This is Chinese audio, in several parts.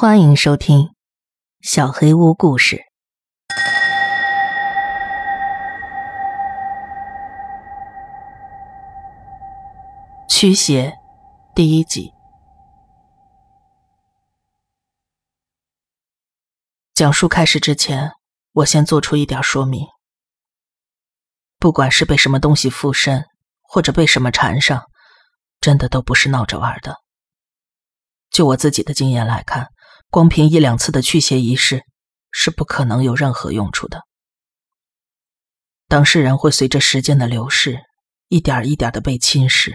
欢迎收听《小黑屋故事》。驱邪第一集。讲述开始之前，我先做出一点说明。不管是被什么东西附身，或者被什么缠上，真的都不是闹着玩的。就我自己的经验来看。光凭一两次的驱邪仪式是不可能有任何用处的。当事人会随着时间的流逝，一点一点的被侵蚀，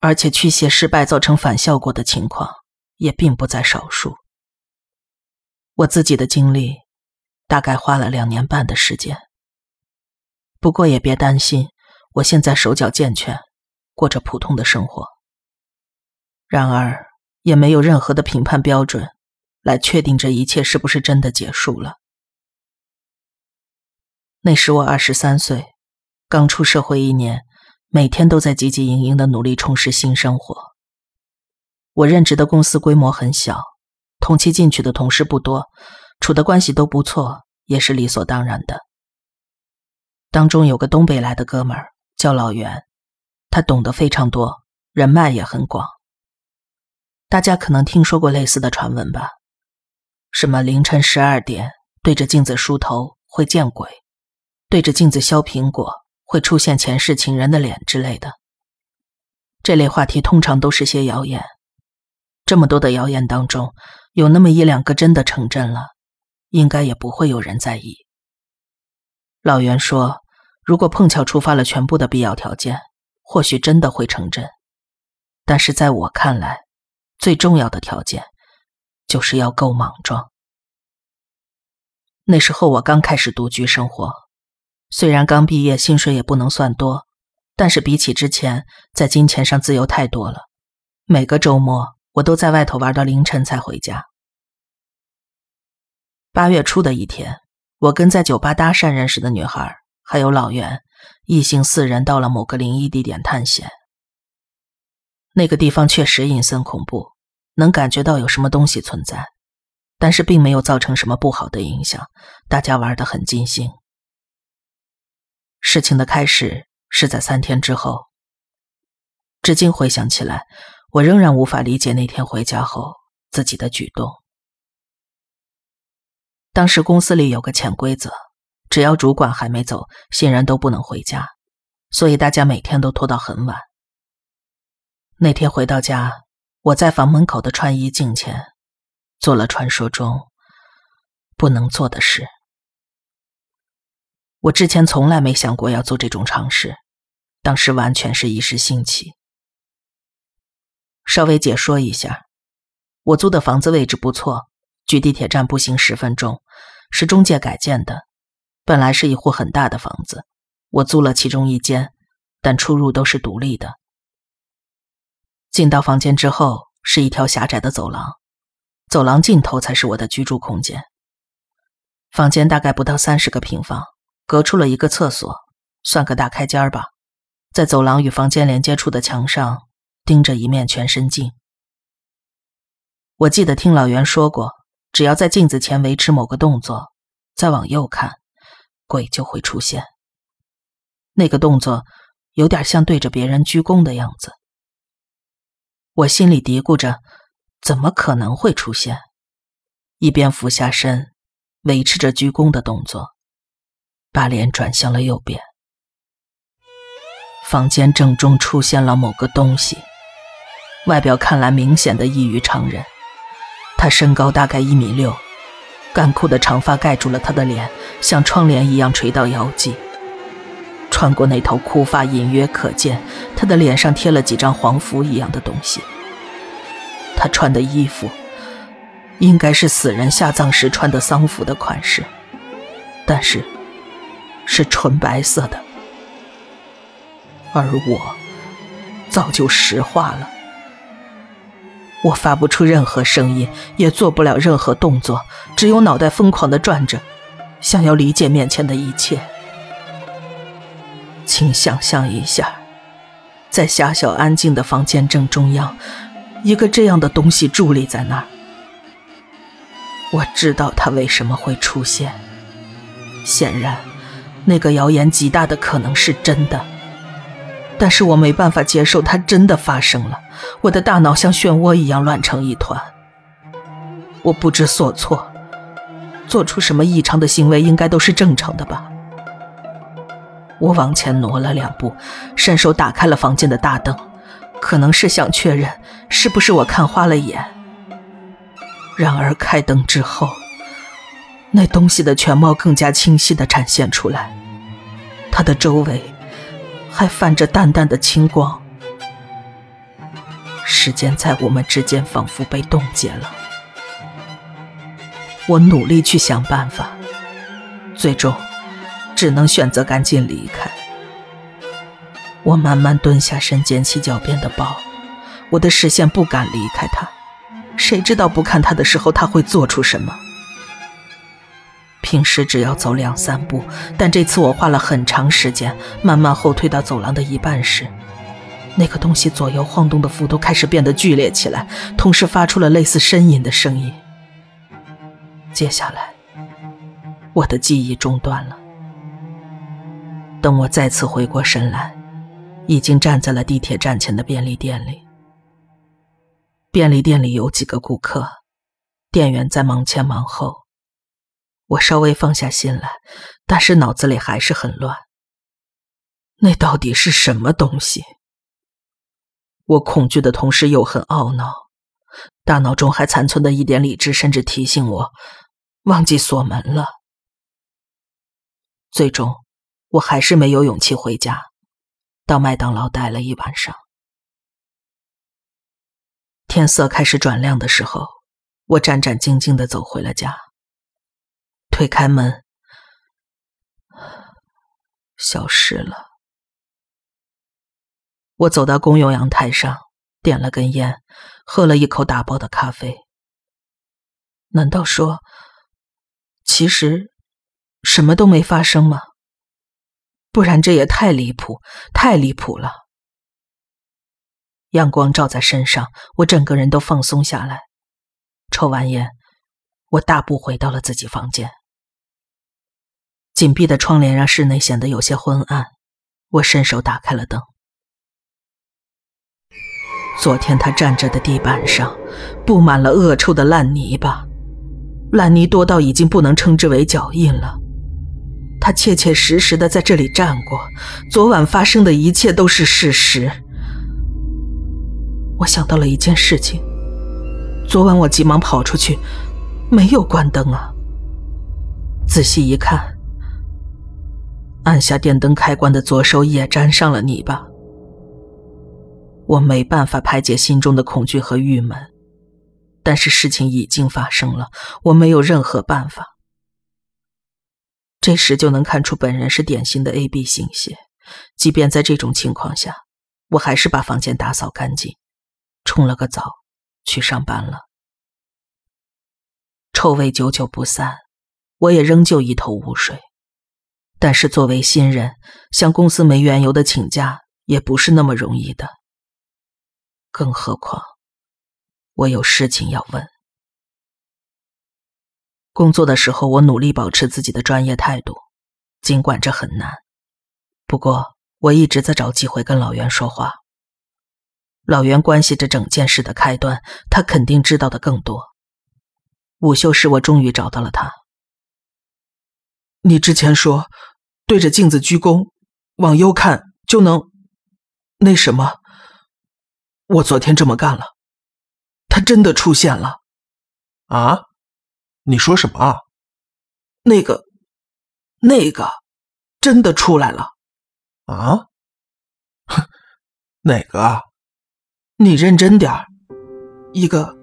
而且驱邪失败造成反效果的情况也并不在少数。我自己的经历大概花了两年半的时间。不过也别担心，我现在手脚健全，过着普通的生活。然而也没有任何的评判标准。来确定这一切是不是真的结束了。那时我二十三岁，刚出社会一年，每天都在汲汲营营的努力充实新生活。我任职的公司规模很小，同期进去的同事不多，处的关系都不错，也是理所当然的。当中有个东北来的哥们儿叫老袁，他懂得非常多，人脉也很广。大家可能听说过类似的传闻吧？什么凌晨十二点对着镜子梳头会见鬼，对着镜子削苹果会出现前世情人的脸之类的。这类话题通常都是些谣言。这么多的谣言当中，有那么一两个真的成真了，应该也不会有人在意。老袁说，如果碰巧触发了全部的必要条件，或许真的会成真。但是在我看来，最重要的条件。就是要够莽撞。那时候我刚开始独居生活，虽然刚毕业，薪水也不能算多，但是比起之前，在金钱上自由太多了。每个周末，我都在外头玩到凌晨才回家。八月初的一天，我跟在酒吧搭讪认识的女孩，还有老袁，一行四人到了某个灵异地点探险。那个地方确实阴森恐怖。能感觉到有什么东西存在，但是并没有造成什么不好的影响。大家玩得很尽兴。事情的开始是在三天之后。至今回想起来，我仍然无法理解那天回家后自己的举动。当时公司里有个潜规则，只要主管还没走，新人都不能回家，所以大家每天都拖到很晚。那天回到家。我在房门口的穿衣镜前做了传说中不能做的事。我之前从来没想过要做这种尝试，当时完全是一时兴起。稍微解说一下，我租的房子位置不错，距地铁站步行十分钟，是中介改建的。本来是一户很大的房子，我租了其中一间，但出入都是独立的。进到房间之后，是一条狭窄的走廊，走廊尽头才是我的居住空间。房间大概不到三十个平方，隔出了一个厕所，算个大开间吧。在走廊与房间连接处的墙上，钉着一面全身镜。我记得听老袁说过，只要在镜子前维持某个动作，再往右看，鬼就会出现。那个动作有点像对着别人鞠躬的样子。我心里嘀咕着，怎么可能会出现？一边俯下身，维持着鞠躬的动作，把脸转向了右边。房间正中出现了某个东西，外表看来明显的异于常人。他身高大概一米六，干枯的长发盖住了他的脸，像窗帘一样垂到腰际。穿过那头枯发，隐约可见他的脸上贴了几张黄符一样的东西。他穿的衣服应该是死人下葬时穿的丧服的款式，但是是纯白色的。而我早就石化了，我发不出任何声音，也做不了任何动作，只有脑袋疯狂的转着，想要理解面前的一切。请想象一下，在狭小安静的房间正中央，一个这样的东西伫立在那儿。我知道他为什么会出现。显然，那个谣言极大的可能是真的，但是我没办法接受它真的发生了。我的大脑像漩涡一样乱成一团，我不知所措。做出什么异常的行为，应该都是正常的吧？我往前挪了两步，伸手打开了房间的大灯，可能是想确认是不是我看花了眼。然而开灯之后，那东西的全貌更加清晰地展现出来，它的周围还泛着淡淡的青光。时间在我们之间仿佛被冻结了。我努力去想办法，最终。只能选择赶紧离开。我慢慢蹲下身，捡起脚边的包。我的视线不敢离开他，谁知道不看他的时候他会做出什么？平时只要走两三步，但这次我花了很长时间，慢慢后退到走廊的一半时，那个东西左右晃动的幅度开始变得剧烈起来，同时发出了类似呻吟的声音。接下来，我的记忆中断了。等我再次回过神来，已经站在了地铁站前的便利店里。便利店里有几个顾客，店员在忙前忙后。我稍微放下心来，但是脑子里还是很乱。那到底是什么东西？我恐惧的同时又很懊恼，大脑中还残存的一点理智甚至提醒我，忘记锁门了。最终。我还是没有勇气回家，到麦当劳待了一晚上。天色开始转亮的时候，我战战兢兢的走回了家。推开门，消失了。我走到公用阳台上，点了根烟，喝了一口打包的咖啡。难道说，其实什么都没发生吗？不然这也太离谱，太离谱了。阳光照在身上，我整个人都放松下来。抽完烟，我大步回到了自己房间。紧闭的窗帘让室内显得有些昏暗。我伸手打开了灯。昨天他站着的地板上布满了恶臭的烂泥巴，烂泥多到已经不能称之为脚印了。他切切实实的在这里站过，昨晚发生的一切都是事实。我想到了一件事情，昨晚我急忙跑出去，没有关灯啊。仔细一看，按下电灯开关的左手也沾上了泥巴。我没办法排解心中的恐惧和郁闷，但是事情已经发生了，我没有任何办法。这时就能看出本人是典型的 A B 型血。即便在这种情况下，我还是把房间打扫干净，冲了个澡，去上班了。臭味久久不散，我也仍旧一头雾水。但是作为新人，向公司没缘由的请假也不是那么容易的。更何况，我有事情要问。工作的时候，我努力保持自己的专业态度，尽管这很难。不过，我一直在找机会跟老袁说话。老袁关系着整件事的开端，他肯定知道的更多。午休时，我终于找到了他。你之前说，对着镜子鞠躬，往右看就能那什么？我昨天这么干了，他真的出现了。啊？你说什么啊？那个，那个，真的出来了，啊？哼，哪个啊？你认真点儿，一个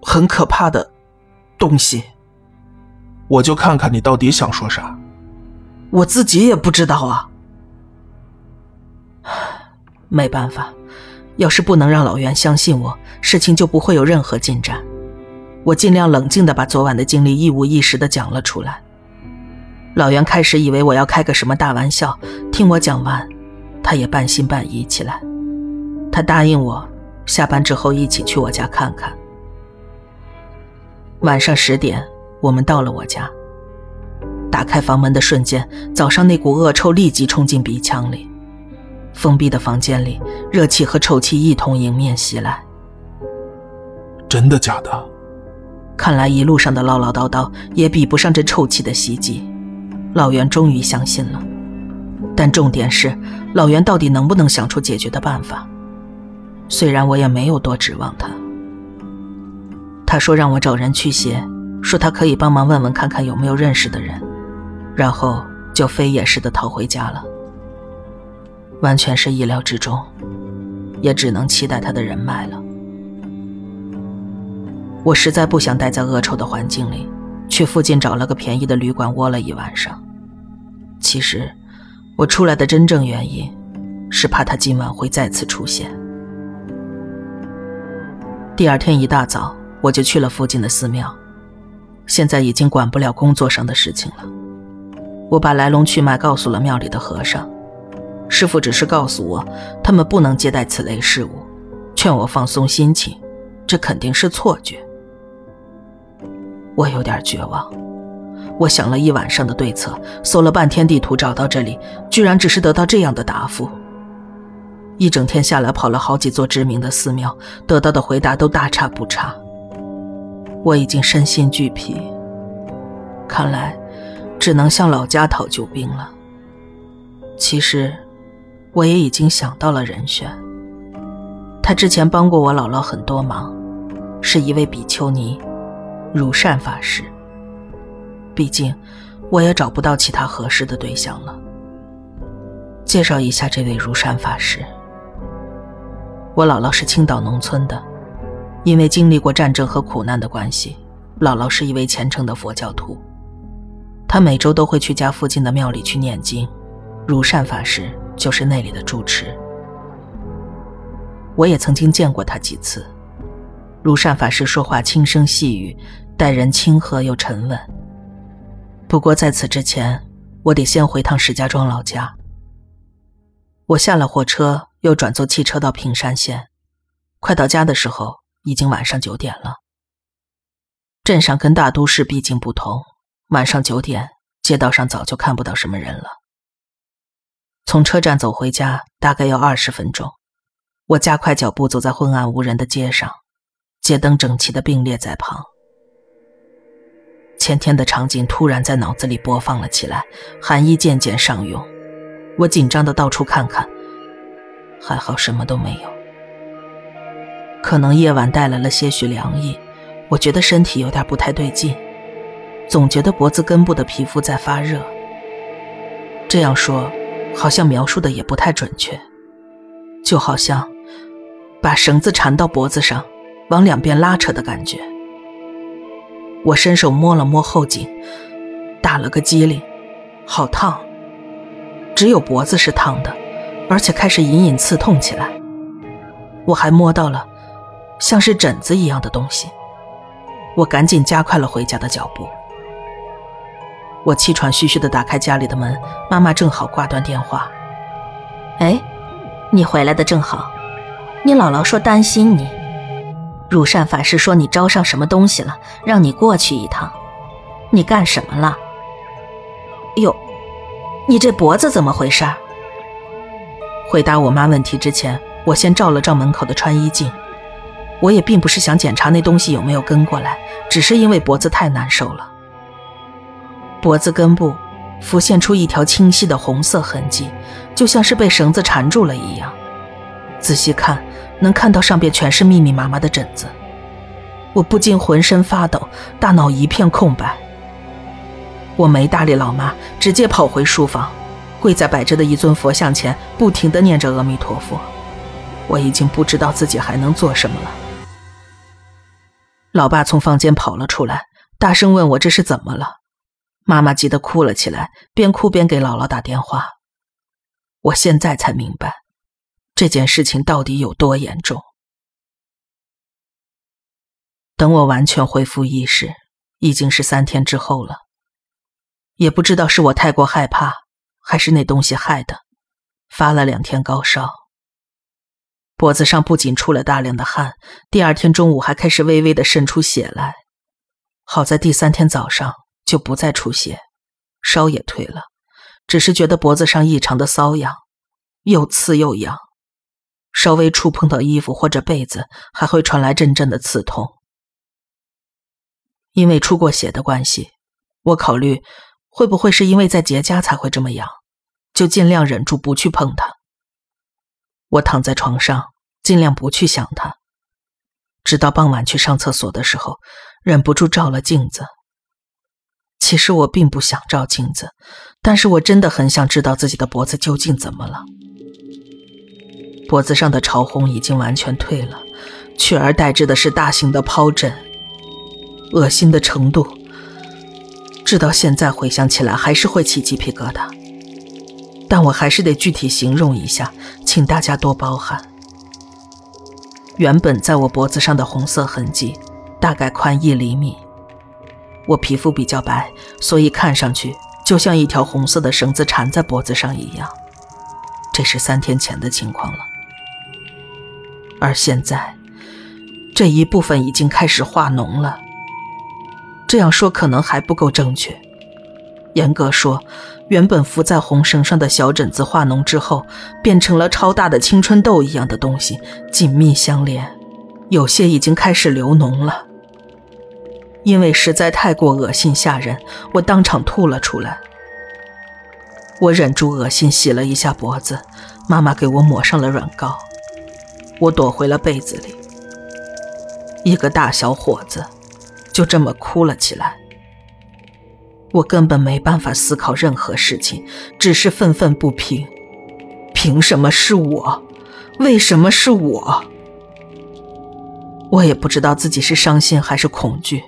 很可怕的东西。我就看看你到底想说啥。我自己也不知道啊。没办法，要是不能让老袁相信我，事情就不会有任何进展。我尽量冷静的把昨晚的经历一五一十的讲了出来。老袁开始以为我要开个什么大玩笑，听我讲完，他也半信半疑起来。他答应我，下班之后一起去我家看看。晚上十点，我们到了我家。打开房门的瞬间，早上那股恶臭立即冲进鼻腔里。封闭的房间里，热气和臭气一同迎面袭来。真的假的？看来一路上的唠唠叨叨也比不上这臭气的袭击。老袁终于相信了，但重点是，老袁到底能不能想出解决的办法？虽然我也没有多指望他。他说让我找人驱邪，说他可以帮忙问问看看有没有认识的人，然后就飞也似的逃回家了。完全是意料之中，也只能期待他的人脉了。我实在不想待在恶臭的环境里，去附近找了个便宜的旅馆窝了一晚上。其实，我出来的真正原因，是怕他今晚会再次出现。第二天一大早。我就去了附近的寺庙，现在已经管不了工作上的事情了。我把来龙去脉告诉了庙里的和尚，师傅只是告诉我，他们不能接待此类事物，劝我放松心情，这肯定是错觉。我有点绝望，我想了一晚上的对策，搜了半天地图找到这里，居然只是得到这样的答复。一整天下来跑了好几座知名的寺庙，得到的回答都大差不差。我已经身心俱疲，看来只能向老家讨救兵了。其实，我也已经想到了人选。他之前帮过我姥姥很多忙，是一位比丘尼，如善法师。毕竟，我也找不到其他合适的对象了。介绍一下这位如善法师。我姥姥是青岛农村的。因为经历过战争和苦难的关系，姥姥是一位虔诚的佛教徒。她每周都会去家附近的庙里去念经，如善法师就是那里的住持。我也曾经见过他几次，如善法师说话轻声细语，待人亲和又沉稳。不过在此之前，我得先回趟石家庄老家。我下了火车，又转坐汽车到平山县，快到家的时候。已经晚上九点了。镇上跟大都市毕竟不同，晚上九点，街道上早就看不到什么人了。从车站走回家大概要二十分钟，我加快脚步走在昏暗无人的街上，街灯整齐的并列在旁。前天的场景突然在脑子里播放了起来，寒意渐渐上涌，我紧张的到处看看，还好什么都没有。可能夜晚带来了些许凉意，我觉得身体有点不太对劲，总觉得脖子根部的皮肤在发热。这样说，好像描述的也不太准确，就好像把绳子缠到脖子上，往两边拉扯的感觉。我伸手摸了摸后颈，打了个激灵，好烫，只有脖子是烫的，而且开始隐隐刺痛起来。我还摸到了。像是疹子一样的东西，我赶紧加快了回家的脚步。我气喘吁吁地打开家里的门，妈妈正好挂断电话。哎，你回来的正好，你姥姥说担心你，乳善法师说你招上什么东西了，让你过去一趟。你干什么了？哟，你这脖子怎么回事？回答我妈问题之前，我先照了照门口的穿衣镜。我也并不是想检查那东西有没有跟过来，只是因为脖子太难受了。脖子根部浮现出一条清晰的红色痕迹，就像是被绳子缠住了一样。仔细看，能看到上边全是密密麻麻的疹子。我不禁浑身发抖，大脑一片空白。我没搭理老妈，直接跑回书房，跪在摆着的一尊佛像前，不停地念着阿弥陀佛。我已经不知道自己还能做什么了。老爸从房间跑了出来，大声问我这是怎么了。妈妈急得哭了起来，边哭边给姥姥打电话。我现在才明白，这件事情到底有多严重。等我完全恢复意识，已经是三天之后了。也不知道是我太过害怕，还是那东西害的，发了两天高烧。脖子上不仅出了大量的汗，第二天中午还开始微微的渗出血来。好在第三天早上就不再出血，烧也退了，只是觉得脖子上异常的瘙痒，又刺又痒，稍微触碰到衣服或者被子还会传来阵阵的刺痛。因为出过血的关系，我考虑会不会是因为在结痂才会这么痒，就尽量忍住不去碰它。我躺在床上，尽量不去想它，直到傍晚去上厕所的时候。忍不住照了镜子。其实我并不想照镜子，但是我真的很想知道自己的脖子究竟怎么了。脖子上的潮红已经完全退了，取而代之的是大型的疱疹，恶心的程度，直到现在回想起来还是会起鸡皮疙瘩。但我还是得具体形容一下，请大家多包涵。原本在我脖子上的红色痕迹。大概宽一厘米。我皮肤比较白，所以看上去就像一条红色的绳子缠在脖子上一样。这是三天前的情况了，而现在这一部分已经开始化脓了。这样说可能还不够正确。严格说，原本浮在红绳上的小疹子化脓之后，变成了超大的青春痘一样的东西，紧密相连，有些已经开始流脓了。因为实在太过恶心吓人，我当场吐了出来。我忍住恶心，洗了一下脖子，妈妈给我抹上了软膏。我躲回了被子里。一个大小伙子，就这么哭了起来。我根本没办法思考任何事情，只是愤愤不平。凭什么是我？为什么是我？我也不知道自己是伤心还是恐惧，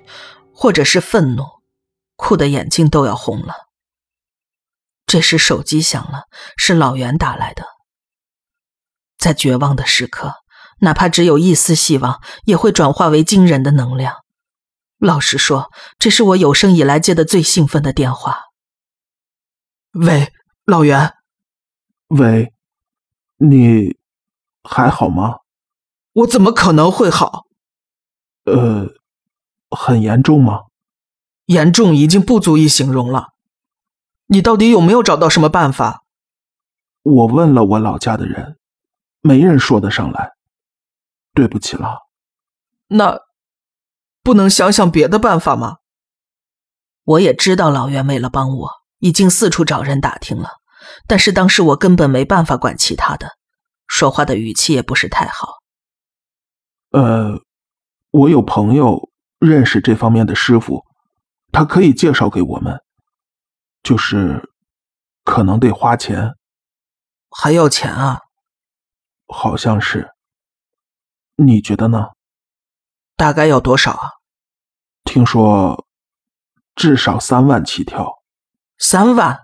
或者是愤怒，哭的眼睛都要红了。这时手机响了，是老袁打来的。在绝望的时刻，哪怕只有一丝希望，也会转化为惊人的能量。老实说，这是我有生以来接的最兴奋的电话。喂，老袁。喂，你还好吗？我怎么可能会好？呃，很严重吗？严重已经不足以形容了。你到底有没有找到什么办法？我问了我老家的人，没人说得上来。对不起了。那不能想想别的办法吗？我也知道老袁为了帮我，已经四处找人打听了，但是当时我根本没办法管其他的，说话的语气也不是太好。呃。我有朋友认识这方面的师傅，他可以介绍给我们，就是可能得花钱，还要钱啊？好像是，你觉得呢？大概要多少啊？听说至少三万起跳。三万？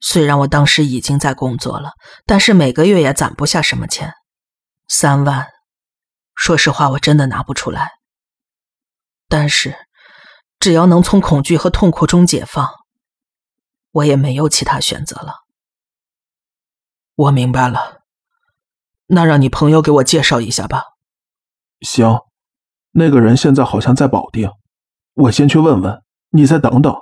虽然我当时已经在工作了，但是每个月也攒不下什么钱，三万。说实话，我真的拿不出来。但是，只要能从恐惧和痛苦中解放，我也没有其他选择了。我明白了，那让你朋友给我介绍一下吧。行，那个人现在好像在保定，我先去问问，你再等等。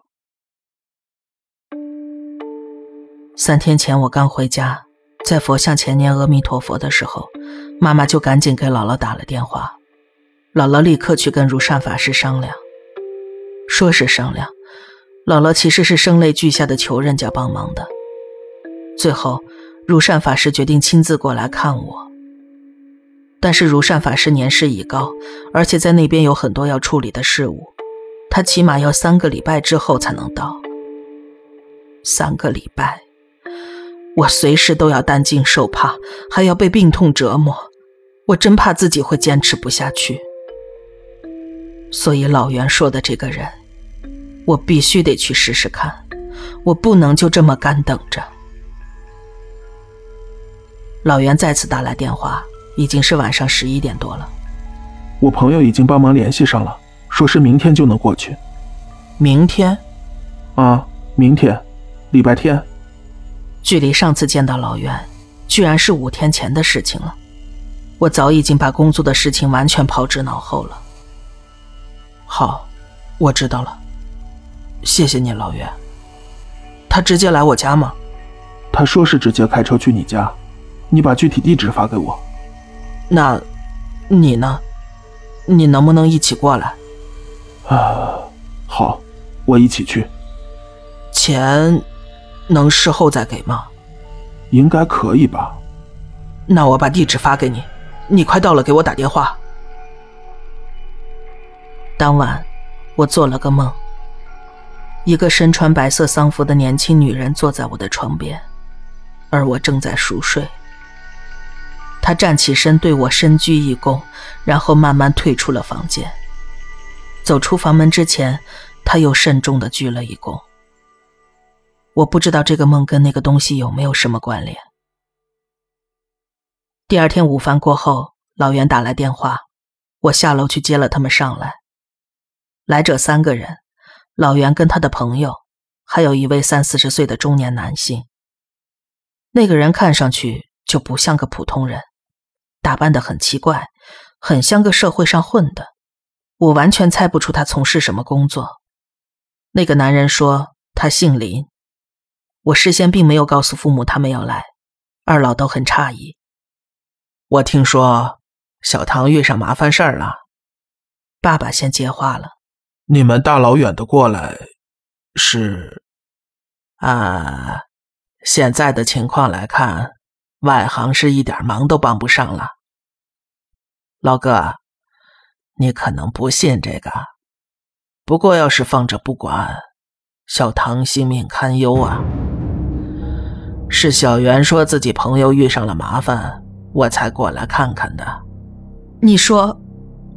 三天前我刚回家，在佛像前念阿弥陀佛的时候。妈妈就赶紧给姥姥打了电话，姥姥立刻去跟如善法师商量。说是商量，姥姥其实是声泪俱下的求人家帮忙的。最后，如善法师决定亲自过来看我。但是如善法师年事已高，而且在那边有很多要处理的事务，他起码要三个礼拜之后才能到。三个礼拜，我随时都要担惊受怕，还要被病痛折磨。我真怕自己会坚持不下去，所以老袁说的这个人，我必须得去试试看，我不能就这么干等着。老袁再次打来电话，已经是晚上十一点多了。我朋友已经帮忙联系上了，说是明天就能过去。明天？啊，明天，礼拜天。距离上次见到老袁，居然是五天前的事情了。我早已经把工作的事情完全抛之脑后了。好，我知道了，谢谢你，老袁。他直接来我家吗？他说是直接开车去你家，你把具体地址发给我。那，你呢？你能不能一起过来？啊，好，我一起去。钱能事后再给吗？应该可以吧。那我把地址发给你，你快到了给我打电话。当晚，我做了个梦。一个身穿白色丧服的年轻女人坐在我的床边，而我正在熟睡。他站起身对我深鞠一躬，然后慢慢退出了房间。走出房门之前，他又慎重的鞠了一躬。我不知道这个梦跟那个东西有没有什么关联。第二天午饭过后，老袁打来电话，我下楼去接了他们上来。来者三个人，老袁跟他的朋友，还有一位三四十岁的中年男性。那个人看上去就不像个普通人，打扮的很奇怪，很像个社会上混的。我完全猜不出他从事什么工作。那个男人说他姓林。我事先并没有告诉父母他们要来，二老都很诧异。我听说小唐遇上麻烦事儿了，爸爸先接话了。你们大老远的过来，是？啊，现在的情况来看，外行是一点忙都帮不上了。老哥，你可能不信这个，不过要是放着不管，小唐性命堪忧啊。是小袁说自己朋友遇上了麻烦，我才过来看看的。你说，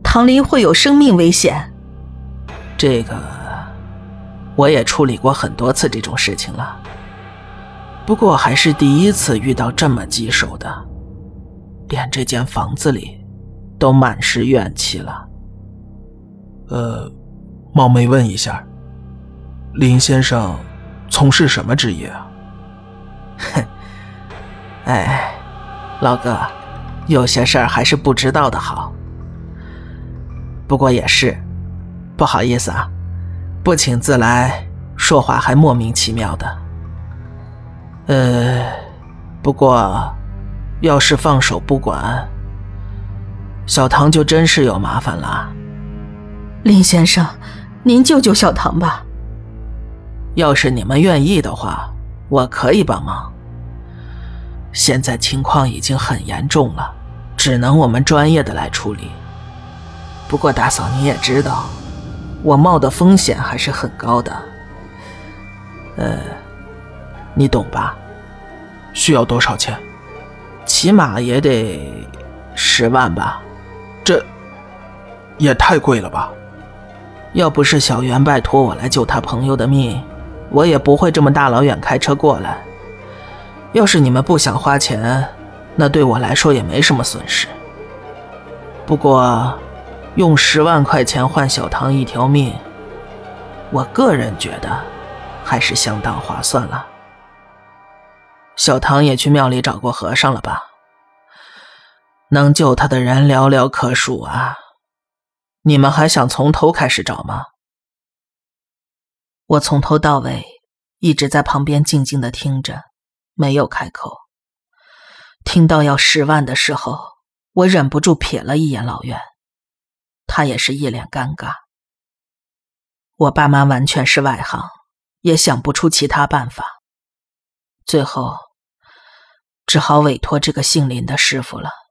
唐林会有生命危险？这个，我也处理过很多次这种事情了，不过还是第一次遇到这么棘手的，连这间房子里都满是怨气了。呃，冒昧问一下，林先生从事什么职业啊？哼，哎，老哥，有些事儿还是不知道的好。不过也是，不好意思啊，不请自来，说话还莫名其妙的。呃，不过，要是放手不管，小唐就真是有麻烦了。林先生，您救救小唐吧。要是你们愿意的话。我可以帮忙。现在情况已经很严重了，只能我们专业的来处理。不过大嫂你也知道，我冒的风险还是很高的。呃，你懂吧？需要多少钱？起码也得十万吧。这也太贵了吧！要不是小袁拜托我来救他朋友的命。我也不会这么大老远开车过来。要是你们不想花钱，那对我来说也没什么损失。不过，用十万块钱换小唐一条命，我个人觉得还是相当划算了。小唐也去庙里找过和尚了吧？能救他的人寥寥可数啊！你们还想从头开始找吗？我从头到尾一直在旁边静静的听着，没有开口。听到要十万的时候，我忍不住瞥了一眼老袁，他也是一脸尴尬。我爸妈完全是外行，也想不出其他办法，最后只好委托这个姓林的师傅了。